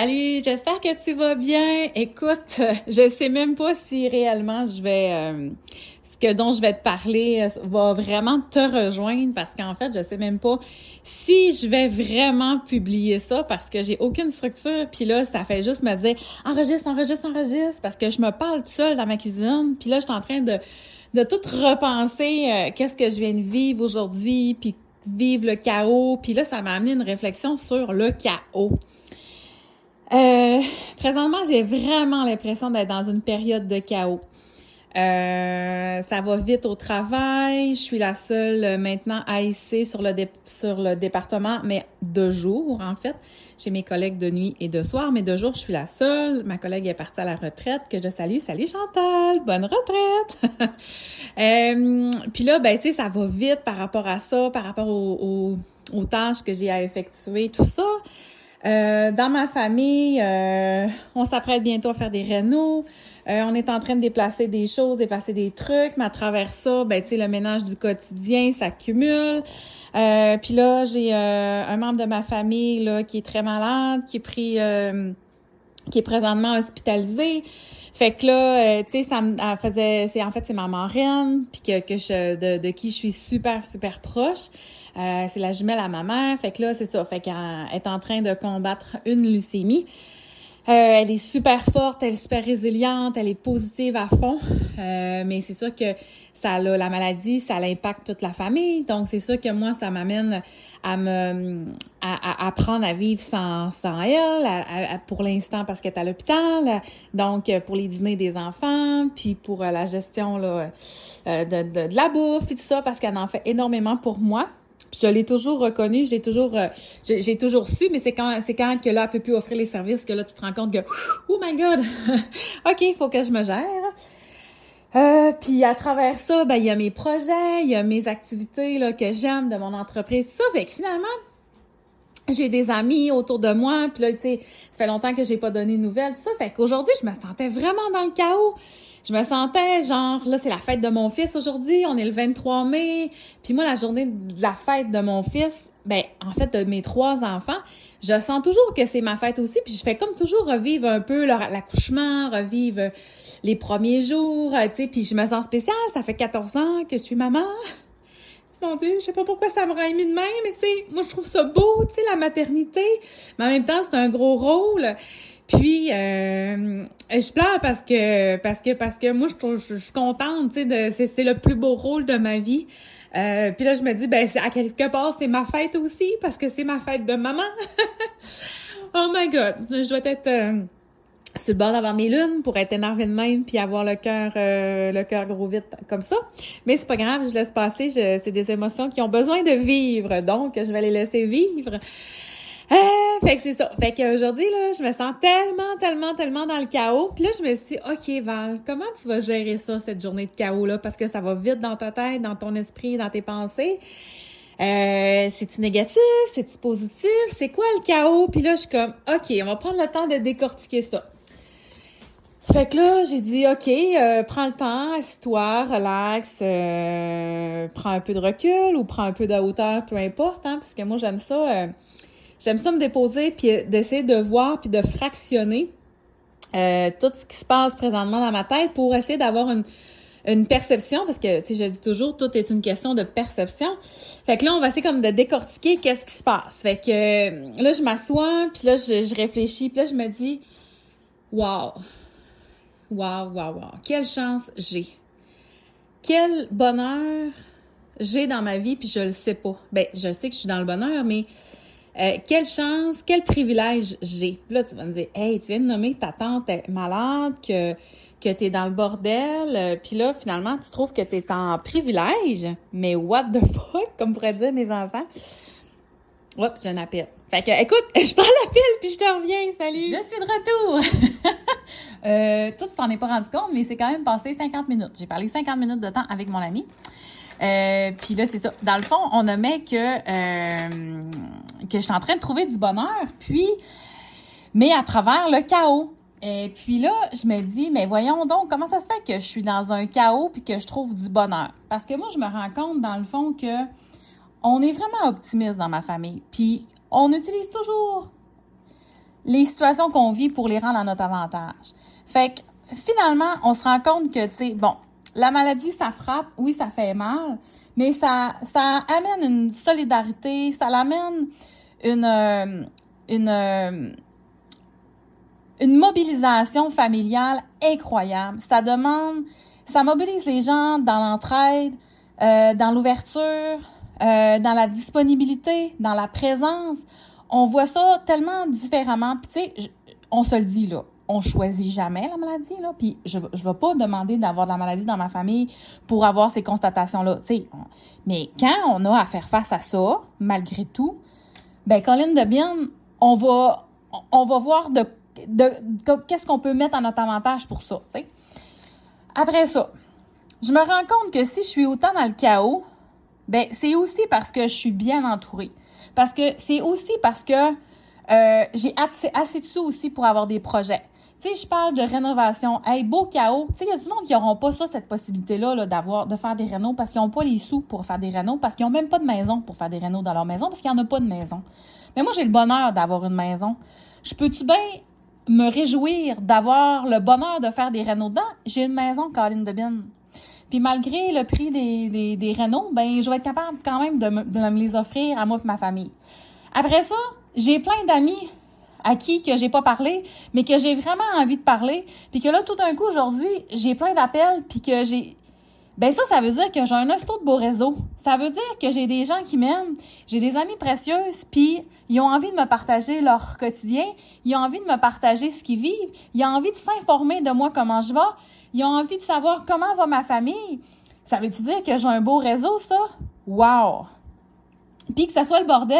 Salut, j'espère que tu vas bien. Écoute, je sais même pas si réellement je vais euh, ce que dont je vais te parler euh, va vraiment te rejoindre parce qu'en fait, je sais même pas si je vais vraiment publier ça parce que j'ai aucune structure puis là, ça fait juste me dire enregistre, enregistre, enregistre parce que je me parle tout seul dans ma cuisine puis là, je suis en train de de tout repenser euh, qu'est-ce que je viens de vivre aujourd'hui puis vivre le chaos puis là, ça m'a amené une réflexion sur le chaos. Euh, présentement, j'ai vraiment l'impression d'être dans une période de chaos. Euh, ça va vite au travail. Je suis la seule euh, maintenant AIC sur le, sur le département, mais de jour, en fait. J'ai mes collègues de nuit et de soir, mais de jour, je suis la seule. Ma collègue est partie à la retraite, que je salue. Salut Chantal, bonne retraite! euh, Puis là, ben, tu sais, ça va vite par rapport à ça, par rapport aux, aux tâches que j'ai à effectuer, tout ça. Euh, dans ma famille, euh, on s'apprête bientôt à faire des rénaux. Euh, on est en train de déplacer des choses, déplacer des trucs, mais à travers ça, ben tu sais, le ménage du quotidien s'accumule. Puis là, j'ai un membre de ma famille là qui est très malade, qui est pris, qui est présentement hospitalisé. Fait que là, tu sais, ça me faisait, c'est en fait c'est ma marraine, puis que, que je, de, de qui je suis super super proche. Euh, c'est la jumelle à ma mère. Fait que là, c'est ça. Fait qu'elle est en train de combattre une leucémie. Euh, elle est super forte, elle est super résiliente, elle est positive à fond. Euh, mais c'est sûr que ça a, la maladie, ça impacte toute la famille. Donc, c'est sûr que moi, ça m'amène à me à, apprendre à vivre sans, sans elle, pour l'instant parce qu'elle est à l'hôpital. Donc, pour les dîners des enfants, puis pour la gestion là, de, de, de la bouffe, puis tout ça, parce qu'elle en fait énormément pour moi je l'ai toujours reconnu, j'ai toujours euh, j'ai toujours su, mais c'est quand c'est quand que là peut plus offrir les services que là tu te rends compte que oh my god, ok, il faut que je me gère. Euh, puis à travers ça, ben il y a mes projets, il y a mes activités là que j'aime de mon entreprise, ça fait que finalement j'ai des amis autour de moi, puis là tu sais, ça fait longtemps que j'ai pas donné de nouvelles, ça fait qu'aujourd'hui je me sentais vraiment dans le chaos je me sentais genre, là, c'est la fête de mon fils aujourd'hui, on est le 23 mai. Puis moi, la journée de la fête de mon fils, ben, en fait, de mes trois enfants, je sens toujours que c'est ma fête aussi. Puis je fais comme toujours revivre un peu l'accouchement, revivre les premiers jours, tu sais. Puis je me sens spéciale. Ça fait 14 ans que je suis maman. Mon Dieu, je sais pas pourquoi ça me ému de même, mais tu sais, moi je trouve ça beau, tu sais, la maternité. Mais en même temps, c'est un gros rôle. Puis euh, je pleure parce que parce que parce que moi je trouve je, suis contente, tu sais, c'est c'est le plus beau rôle de ma vie. Euh, puis là je me dis ben à quelque part c'est ma fête aussi parce que c'est ma fête de maman. oh my god, je dois être euh, sur le bord d'avoir mes lunes pour être énervée de même puis avoir le cœur euh, le cœur gros vite comme ça. Mais c'est pas grave, je laisse passer, c'est des émotions qui ont besoin de vivre, donc je vais les laisser vivre. Euh, fait que c'est ça. Fait qu'aujourd'hui, là, je me sens tellement, tellement, tellement dans le chaos. Puis là, je me suis dit, OK, Val, comment tu vas gérer ça, cette journée de chaos-là? Parce que ça va vite dans ta tête, dans ton esprit, dans tes pensées. Euh, c'est-tu négatif? C'est-tu positif? C'est quoi le chaos? Puis là, je suis comme, OK, on va prendre le temps de décortiquer ça. Fait que là, j'ai dit, OK, euh, prends le temps, assis-toi, relax, euh, prends un peu de recul ou prends un peu de hauteur, peu importe, hein, parce que moi, j'aime ça. Euh, J'aime ça me déposer puis d'essayer de voir puis de fractionner euh, tout ce qui se passe présentement dans ma tête pour essayer d'avoir une, une perception, parce que, tu sais, je dis toujours, tout est une question de perception. Fait que là, on va essayer comme de décortiquer qu'est-ce qui se passe. Fait que euh, là, je m'assois, puis là, je, réfléchis, puis là, je me dis, wow, wow, wow, wow, quelle chance j'ai. Quel bonheur j'ai dans ma vie, puis je le sais pas. Ben, je sais que je suis dans le bonheur, mais euh, quelle chance, quel privilège j'ai. Là, tu vas me dire, hey, tu viens de nommer que ta tante est malade, que, que tu es dans le bordel, euh, puis là, finalement, tu trouves que tu es en privilège. Mais what the fuck, comme pourraient dire mes enfants? Oups, j'ai un appel. Fait que, écoute, je prends l'appel puis je te reviens. Salut! Je suis de retour! euh, toi, tu t'en es pas rendu compte, mais c'est quand même passé 50 minutes. J'ai parlé 50 minutes de temps avec mon ami. Puis là, c'est ça. Dans le fond, on nommait que, que je suis en train de trouver du bonheur, puis, mais à travers le chaos. Et puis là, je me dis, mais voyons donc, comment ça se fait que je suis dans un chaos puis que je trouve du bonheur? Parce que moi, je me rends compte, dans le fond, que on est vraiment optimiste dans ma famille. Puis on utilise toujours les situations qu'on vit pour les rendre à notre avantage. Fait que finalement, on se rend compte que, tu sais, bon, la maladie, ça frappe, oui, ça fait mal, mais ça, ça amène une solidarité, ça l'amène une, euh, une, euh, une mobilisation familiale incroyable. Ça demande, ça mobilise les gens dans l'entraide, euh, dans l'ouverture, dans la disponibilité, dans la présence. On voit ça tellement différemment. Puis tu sais, on se le dit là, on choisit jamais la maladie là. Puis je je vais pas demander d'avoir de la maladie dans ma famille pour avoir ces constatations là. Mais quand on a à faire face à ça, malgré tout, ben Colline de bien, on va on va voir de, de, qu'est-ce qu'on peut mettre à notre avantage pour ça. Après ça, je me rends compte que si je suis autant dans le chaos, ben c'est aussi parce que je suis bien entourée. Parce que c'est aussi parce que euh, j'ai assez, assez de sous aussi pour avoir des projets. Tu sais, je parle de rénovation. Hey, beau chaos. Il y a du monde qui n'auront pas ça, cette possibilité-là, -là, d'avoir, de faire des rénaux parce qu'ils n'ont pas les sous pour faire des rénaux, parce qu'ils n'ont même pas de maison pour faire des rénaux dans leur maison, parce qu'il n'y en a pas de maison. Mais moi, j'ai le bonheur d'avoir une maison. Je peux-tu bien me réjouir d'avoir le bonheur de faire des rénaux dedans? J'ai une maison, Caroline Debine. Puis malgré le prix des, des, Renault, ben je vais être capable quand même de me, de me les offrir à moi et ma famille. Après ça, j'ai plein d'amis à qui que j'ai pas parlé, mais que j'ai vraiment envie de parler, puis que là tout d'un coup aujourd'hui, j'ai plein d'appels, puis que j'ai ben ça ça veut dire que j'ai un hosto de beau réseau. Ça veut dire que j'ai des gens qui m'aiment, j'ai des amis précieuses, puis ils ont envie de me partager leur quotidien, ils ont envie de me partager ce qu'ils vivent, ils ont envie de s'informer de moi comment je vais, ils ont envie de savoir comment va ma famille. Ça veut-tu dire que j'ai un beau réseau, ça? Wow! Puis que ça soit le bordel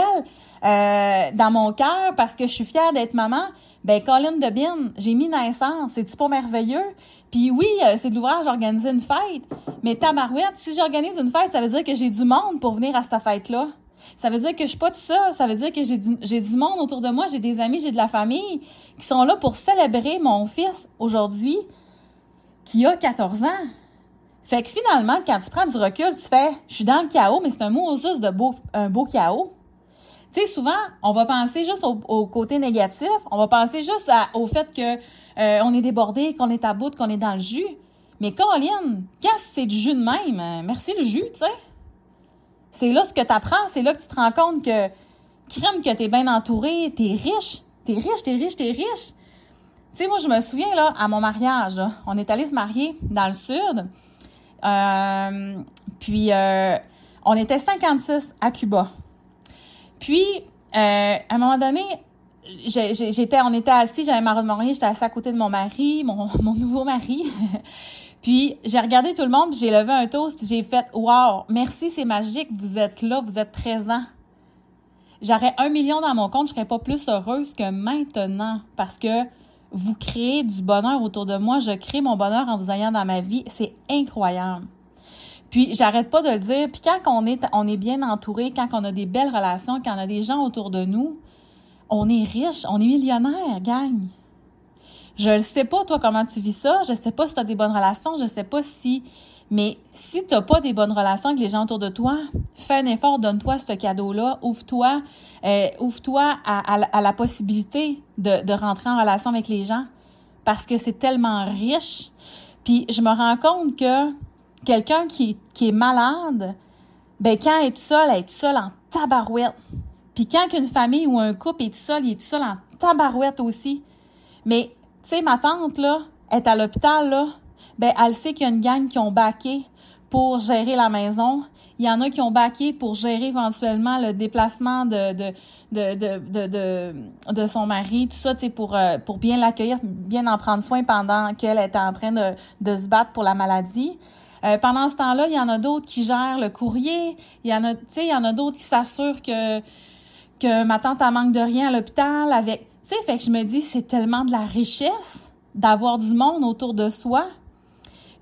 euh, dans mon cœur parce que je suis fière d'être maman, ben Colin de Bin, j'ai mis naissance, c'est-tu pas merveilleux? Puis oui, euh, c'est de l'ouvrage d'organiser une fête, mais tabarouette, si j'organise une fête, ça veut dire que j'ai du monde pour venir à cette fête-là. Ça veut dire que je suis pas toute seule, ça veut dire que j'ai du monde autour de moi, j'ai des amis, j'ai de la famille qui sont là pour célébrer mon fils aujourd'hui qui a 14 ans. Fait que finalement, quand tu prends du recul, tu fais je suis dans le chaos, mais c'est un mot juste de beau, un beau chaos. Tu sais, souvent, on va penser juste au, côté négatif, on va penser juste au fait que euh, on est débordé, qu'on est à bout, qu'on est dans le jus. Mais Caroline, quand c'est du jus de même, euh, merci le jus, tu sais. C'est là ce que tu apprends, c'est là que tu te rends compte que crème que tu es bien entouré, tu es riche, tu es riche, tu es riche, tu es riche. Tu sais, moi, je me souviens, là, à mon mariage, on est allé se marier dans le sud. Euh, puis, euh, on était 56 à Cuba. Puis, euh, à un moment donné, j'étais, on était assis, j'avais ma robe de j'étais assis à côté de mon mari, mon, nouveau mari. puis, j'ai regardé tout le monde, j'ai levé un toast, j'ai fait « Wow, merci, c'est magique, vous êtes là, vous êtes présents. » J'aurais un million dans mon compte, je serais pas plus heureuse que maintenant parce que vous créez du bonheur autour de moi. Je crée mon bonheur en vous ayant dans ma vie. C'est incroyable. Puis j'arrête pas de le dire. Puis quand on est, on est bien entouré, quand on a des belles relations, quand on a des gens autour de nous, on est riche, on est millionnaire, gang. Je ne sais pas, toi, comment tu vis ça. Je sais pas si tu as des bonnes relations. Je sais pas si mais si tu n'as pas des bonnes relations avec les gens autour de toi, fais un effort, donne-toi ce cadeau-là, ouvre-toi, euh, ouvre-toi à, la possibilité de, rentrer en relation avec les gens parce que c'est tellement riche. Puis je me rends compte que quelqu'un qui, qui est malade, ben quand elle est seule, elle est seule en tabarouette. Puis quand une famille ou un couple est seul, il est seul en tabarouette aussi. Mais tu sais, ma tante là, est à l'hôpital là, ben elle sait qu'il y a une gang qui ont baqué pour gérer la maison. Il y en a qui ont baqué pour gérer éventuellement le déplacement de, de, de, de, de, son mari, tout ça, pour, euh, pour bien l'accueillir, bien en prendre soin pendant qu'elle était en train de, de se battre pour la maladie. Euh, pendant ce temps-là, il y en a d'autres qui gèrent le courrier. Il y en a, il y en a d'autres qui s'assurent que que ma tante a manque de rien à l'hôpital avec, tu sais, fait que je me dis c'est tellement de la richesse d'avoir du monde autour de soi.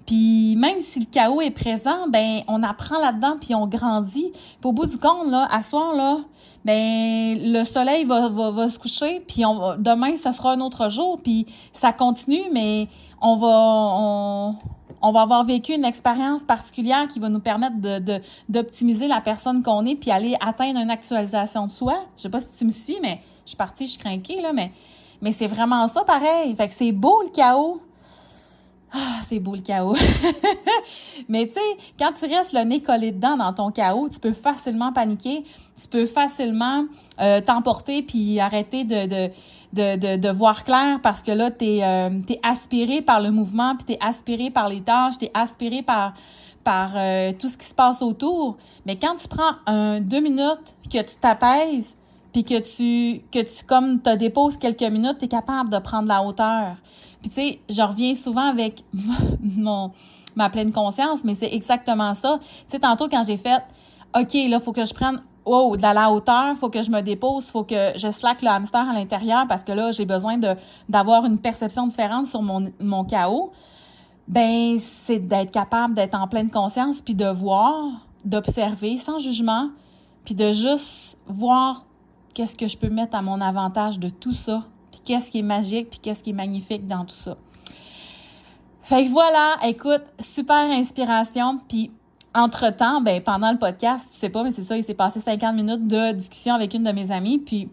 Puis même si le chaos est présent, ben on apprend là-dedans puis on grandit. Puis au bout du compte là, à soir là, ben le soleil va, se coucher puis demain ça sera un autre jour puis ça continue mais on va avoir vécu une expérience particulière qui va nous permettre d'optimiser la personne qu'on est puis aller atteindre une actualisation de soi. Je sais pas si tu me suis, mais je suis partie, je suis craquée, là, mais, mais c'est vraiment ça pareil. Fait que c'est beau le chaos. Ah, c'est beau le chaos. Mais tu sais, quand tu restes le nez collé dedans dans ton chaos, tu peux facilement paniquer, tu peux facilement euh, t'emporter puis arrêter de, voir clair parce que là, tu es, euh, aspiré par le mouvement, puis tu es aspiré par les tâches, tu es aspiré par, euh, tout ce qui se passe autour. Mais quand tu prends deux minutes, que tu t'apaises, puis que tu, que tu comme te déposes quelques minutes, tu es capable de prendre la hauteur. Puis tu sais, je reviens souvent avec mon ma pleine conscience, mais c'est exactement ça. Tu sais, tantôt quand j'ai fait OK, là, faut que je prenne oh, de la hauteur, faut que je me dépose, faut que je slack le hamster à l'intérieur parce que là, j'ai besoin d'avoir une perception différente sur mon, mon chaos. Ben, c'est d'être capable d'être en pleine conscience puis de voir, d'observer sans jugement, puis de juste voir qu'est-ce que je peux mettre à mon avantage de tout ça qu'est-ce qui est magique, puis qu'est-ce qui est magnifique dans tout ça. Fait que voilà, écoute, super inspiration, puis entre-temps, ben pendant le podcast, tu sais pas, mais c'est ça, il s'est passé 50 minutes de discussion avec une de mes amies, puis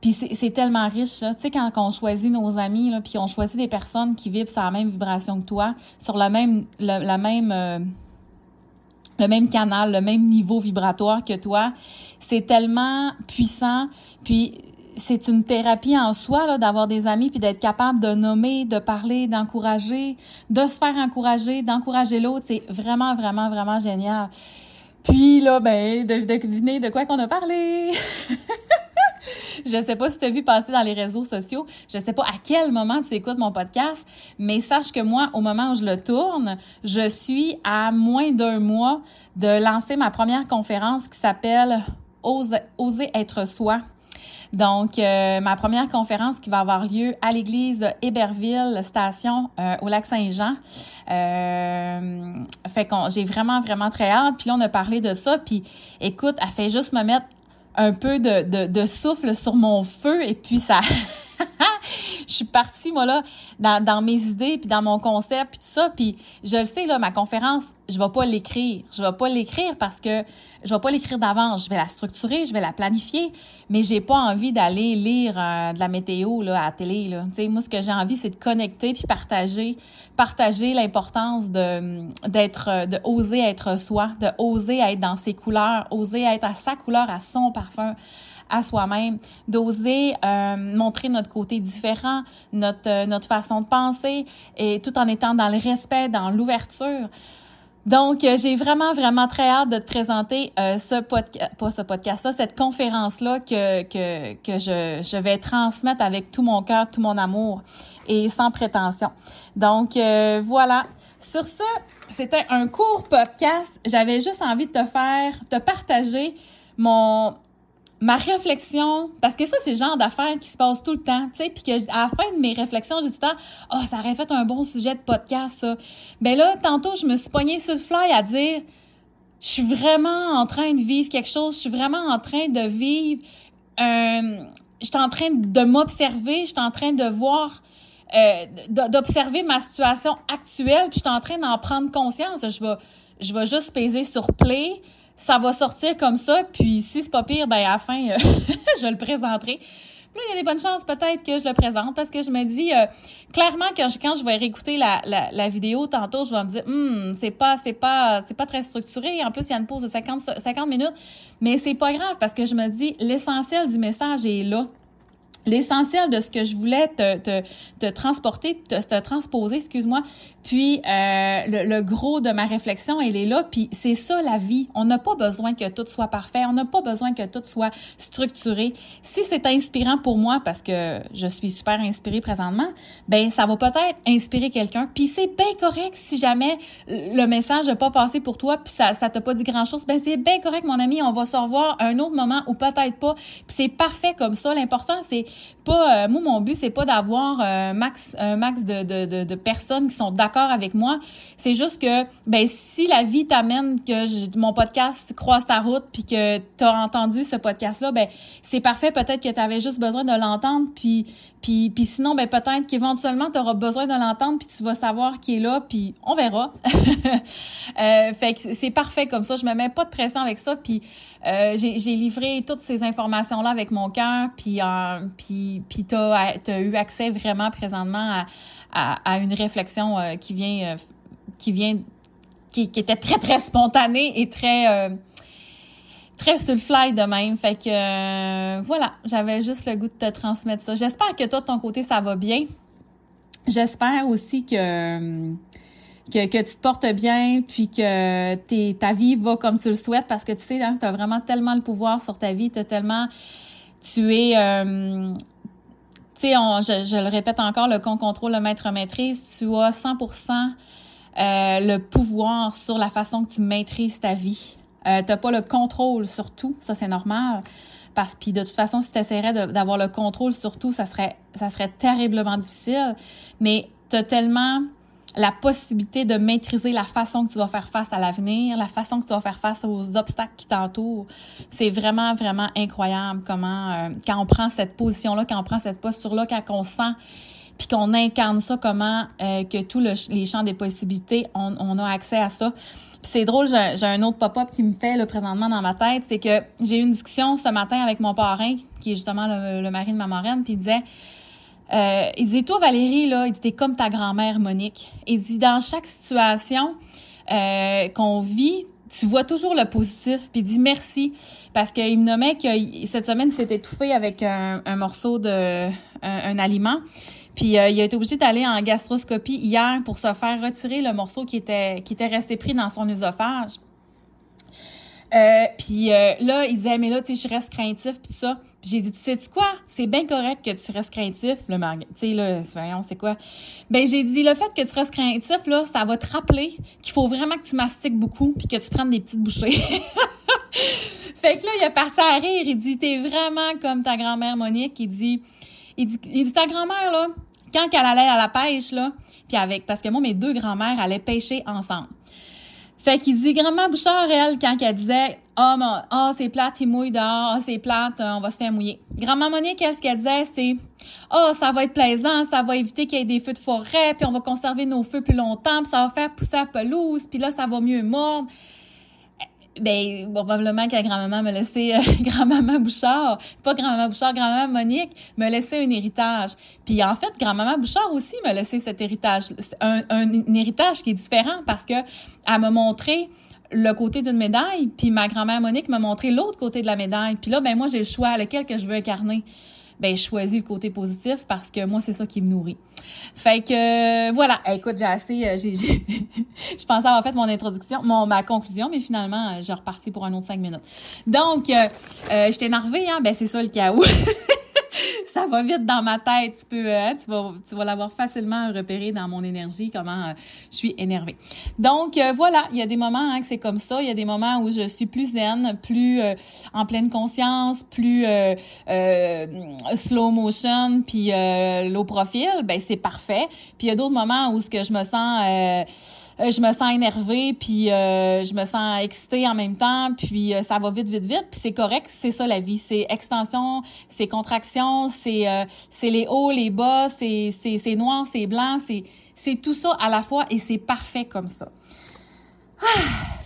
puis c'est tellement riche, ça. Tu sais, quand on choisit nos amis, là, puis on choisit des personnes qui vivent sur la même vibration que toi, sur la même, même, euh, le même canal, le même niveau vibratoire que toi, c'est tellement puissant. Puis c'est une thérapie en soi d'avoir des amis puis d'être capable de nommer, de parler, d'encourager, de se faire encourager, d'encourager l'autre, c'est vraiment vraiment vraiment génial. Puis là ben de, deviner de quoi qu'on a parlé? je sais pas si tu as vu passer dans les réseaux sociaux, je sais pas à quel moment tu écoutes mon podcast, mais sache que moi au moment où je le tourne, je suis à moins d'un mois de lancer ma première conférence qui s'appelle Oser être soi donc, euh, ma première conférence qui va avoir lieu à l'église Héberville Station euh, au lac Saint-Jean. Euh, fait qu'on j'ai vraiment, vraiment très hâte. Puis là, on a parlé de ça. Puis écoute, elle fait juste me mettre un peu de, de, souffle sur mon feu et puis ça... je suis partie, moi, là, dans, mes idées, puis dans mon concept, puis tout ça. Puis je le sais, là, ma conférence, je vais pas l'écrire. Je vais pas l'écrire parce que je vais pas l'écrire d'avance. Je vais la structurer, je vais la planifier, mais j'ai pas envie d'aller lire euh, de la météo là, à la télé. Là. sais, moi, ce que j'ai envie, c'est de connecter puis partager, partager l'importance de d'être, euh, de oser être soi, de oser être dans ses couleurs, oser être à sa couleur, à son parfum à soi-même, d'oser euh, montrer notre côté différent, notre, notre façon de penser, et tout en étant dans le respect, dans l'ouverture. Donc, euh, j'ai vraiment, vraiment très hâte de te présenter euh, ce podcast, pas ce podcast-là, cette conférence-là que, que, que je, je vais transmettre avec tout mon cœur, tout mon amour et sans prétention. Donc, euh, voilà. Sur ce, c'était un court podcast. J'avais juste envie de te faire, te partager mon, ma réflexion, parce que ça, c'est le genre d'affaires qui se passe tout le temps, tu sais, puis que à la fin de mes réflexions, j'ai dit temps, oh, ça aurait fait un bon sujet de podcast, ça. Ben là, tantôt, je me suis poignée sur le fly à dire, je suis vraiment en train de vivre quelque chose, je suis vraiment en train de vivre, euh, je suis en train de m'observer, je suis en train de voir, euh, d'observer ma situation actuelle, puis je suis en train d'en prendre conscience. Je vais, je vais juste peser sur play, ça va sortir comme ça, puis si c'est pas pire, ben à la fin, euh, je le présenterai. Puis là, il y a des bonnes chances peut-être que je le présente parce que je me dis euh, clairement quand je, vais réécouter la, la, vidéo tantôt, je vais me dire hum, c'est pas c'est pas c'est pas très structuré. En plus, il y a une pause de 50 50 minutes, mais c'est pas grave parce que je me dis l'essentiel du message est là. l'essentiel de ce que je voulais te, te, te transporter, te, te transposer, excuse-moi. Puis euh, le, gros de ma réflexion, elle est là. Puis c'est ça la vie. On n'a pas besoin que tout soit parfait. On n'a pas besoin que tout soit structuré. Si c'est inspirant pour moi, parce que je suis super inspirée présentement, ben ça va peut-être inspirer quelqu'un. Puis c'est bien correct si jamais le message n'a pas passé pour toi, puis ça ça t'a pas dit grand-chose. Ben c'est bien correct, mon ami. On va se revoir un autre moment ou peut-être pas. Puis c'est parfait comme ça. L'important c'est pas, euh, moi, mon but, c'est pas d'avoir un euh, max, un max de, de, de, personnes qui sont d'accord C'est juste que, ben, si la vie t'amène que mon podcast croise ta route puis que tu as entendu ce podcast-là, ben, c'est parfait. Peut-être que tu avais juste besoin de l'entendre puis, puis, puis sinon, ben, peut-être qu'éventuellement, tu auras besoin de l'entendre puis tu vas savoir qui est là puis on verra. euh, fait que c'est parfait comme ça. Je me mets pas de pression avec ça puis euh, j'ai livré toutes ces informations-là avec mon cœur, puis, euh, puis, puis tu as, eu accès vraiment présentement à, à, une réflexion euh, qui vient, qui vient, qui, était très, très spontanée et très, très sur le fly de même. Fait que, voilà, j'avais juste le goût de te transmettre ça. J'espère que toi, de ton côté, ça va bien. J'espère aussi que que, tu te portes bien, puis que t'es, ta vie va comme tu le souhaites, parce que tu sais, hein, tu as vraiment tellement le pouvoir sur ta vie, tu tellement... Tu es... Euh, je, le répète encore, le con contrôle, le maître maîtrise, tu as 100% euh, le pouvoir sur la façon que tu maîtrises ta vie. Euh, tu n'as pas le contrôle sur tout, ça c'est normal. Parce que de toute façon, si tu essaierais d'avoir le contrôle sur tout, ça serait, ça serait terriblement difficile. Mais tu as tellement la possibilité de maîtriser la façon que tu vas faire face à l'avenir, la façon que tu vas faire face aux obstacles qui t'entourent. C'est vraiment, vraiment incroyable comment, euh, quand on prend cette position-là, quand on prend cette posture-là, quand on sent puis qu'on incarne ça, comment euh, que tous les champs des possibilités, on, on a accès à ça. Puis c'est drôle, j'ai un autre pop-up qui me fait là, présentement dans ma tête, c'est que j'ai eu une discussion ce matin avec mon parrain, qui est justement le, le mari de ma marraine, puis il disait euh, il dit, toi, Valérie, là, il dit, t'es comme ta grand-mère, Monique. Il dit, dans chaque situation euh, qu'on vit, tu vois toujours le positif, puis il dit merci. Parce qu'il me nommait que cette semaine, il s'est étouffé avec un, morceau de un, aliment. Puis euh, il a été obligé d'aller en gastroscopie hier pour se faire retirer le morceau qui était qui était resté pris dans son œsophage. Euh, puis euh, là, il disait, mais là, tu sais, je reste craintif, puis ça. J'ai dit, tu sais -tu quoi? C'est bien correct que tu restes craintif, le Tu sais, là, voyons, c'est quoi? Ben, j'ai dit, le fait que tu restes craintif, là, ça va te rappeler qu'il faut vraiment que tu mastiques beaucoup, puis que tu prennes des petites bouchées. fait que là, il a parti à rire. Il dit, t'es vraiment comme ta grand-mère Monique. Il dit, il dit, il dit ta grand-mère, là, quand elle allait à la pêche, là, puis avec, parce que moi, mes deux grand-mères allaient pêcher ensemble. Fait qu'il dit, grand-mère Bouchard, elle, quand elle disait, ah, oh, oh, c'est plate, il mouille dehors, oh, c'est plate, on va se faire mouiller. Grand-mère Monique, ce qu'elle disait, c'est, oh, ça va être plaisant, ça va éviter qu'il y ait des feux de forêt, puis on va conserver nos feux plus longtemps, puis ça va faire pousser la pelouse, puis là, ça va mieux mordre ben probablement que grand-maman me laissait euh, grand-maman Bouchard, pas grand-maman Bouchard, grand-maman Monique me laissait un héritage. Puis en fait, grand-maman Bouchard aussi me laissait cet héritage, un, un, héritage qui est différent parce que elle m'a montré le côté d'une médaille, puis ma grand-mère Monique m'a montré l'autre côté de la médaille. Puis là, ben moi j'ai le choix lequel que je veux incarner ben je choisis le côté positif parce que moi c'est ça qui me nourrit. Fait que voilà, écoute, j'ai assez euh, j'ai je pensais avoir fait mon introduction, mon ma conclusion mais finalement euh, j'ai reparti pour un autre cinq minutes. Donc euh, euh j'étais énervée hein, ben c'est ça le chaos. ça va vite dans ma tête. Tu peux, hein, tu vas, tu vas l'avoir facilement repéré dans mon énergie, comment euh, je suis énervée. Donc euh, voilà, il y a des moments hein, que c'est comme ça. Il y a des moments où je suis plus zen, plus euh, en pleine conscience, plus slow motion, puis low profile. Ben c'est parfait. Puis il y a d'autres moments où ce que je me sens euh, je me sens énervée, puis euh, je me sens excitée en même temps, puis euh, ça va vite, vite, vite, puis c'est correct, c'est ça la vie, c'est extension, c'est contraction, c'est c'est les hauts, les bas, c'est noir, c'est blanc, c'est c'est tout ça à la fois et c'est parfait comme ça. Ah,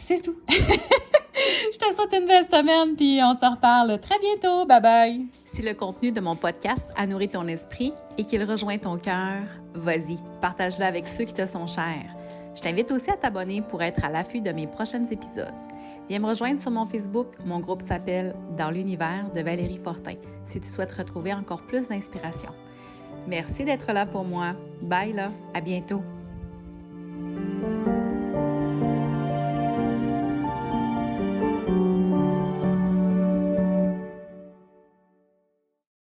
c'est tout. je te souhaite une belle semaine, puis on se reparle très bientôt. Bye bye. Si le contenu de mon podcast a nourri ton esprit et qu'il rejoint ton cœur, vas-y, partage-le avec ceux qui te sont chers. Je t'invite aussi à t'abonner pour être à l'affût de mes prochains épisodes. Viens me rejoindre sur mon Facebook. Mon groupe s'appelle Dans l'univers de Valérie Fortin si tu souhaites retrouver encore plus d'inspiration. Merci d'être là pour moi. Bye là, à bientôt.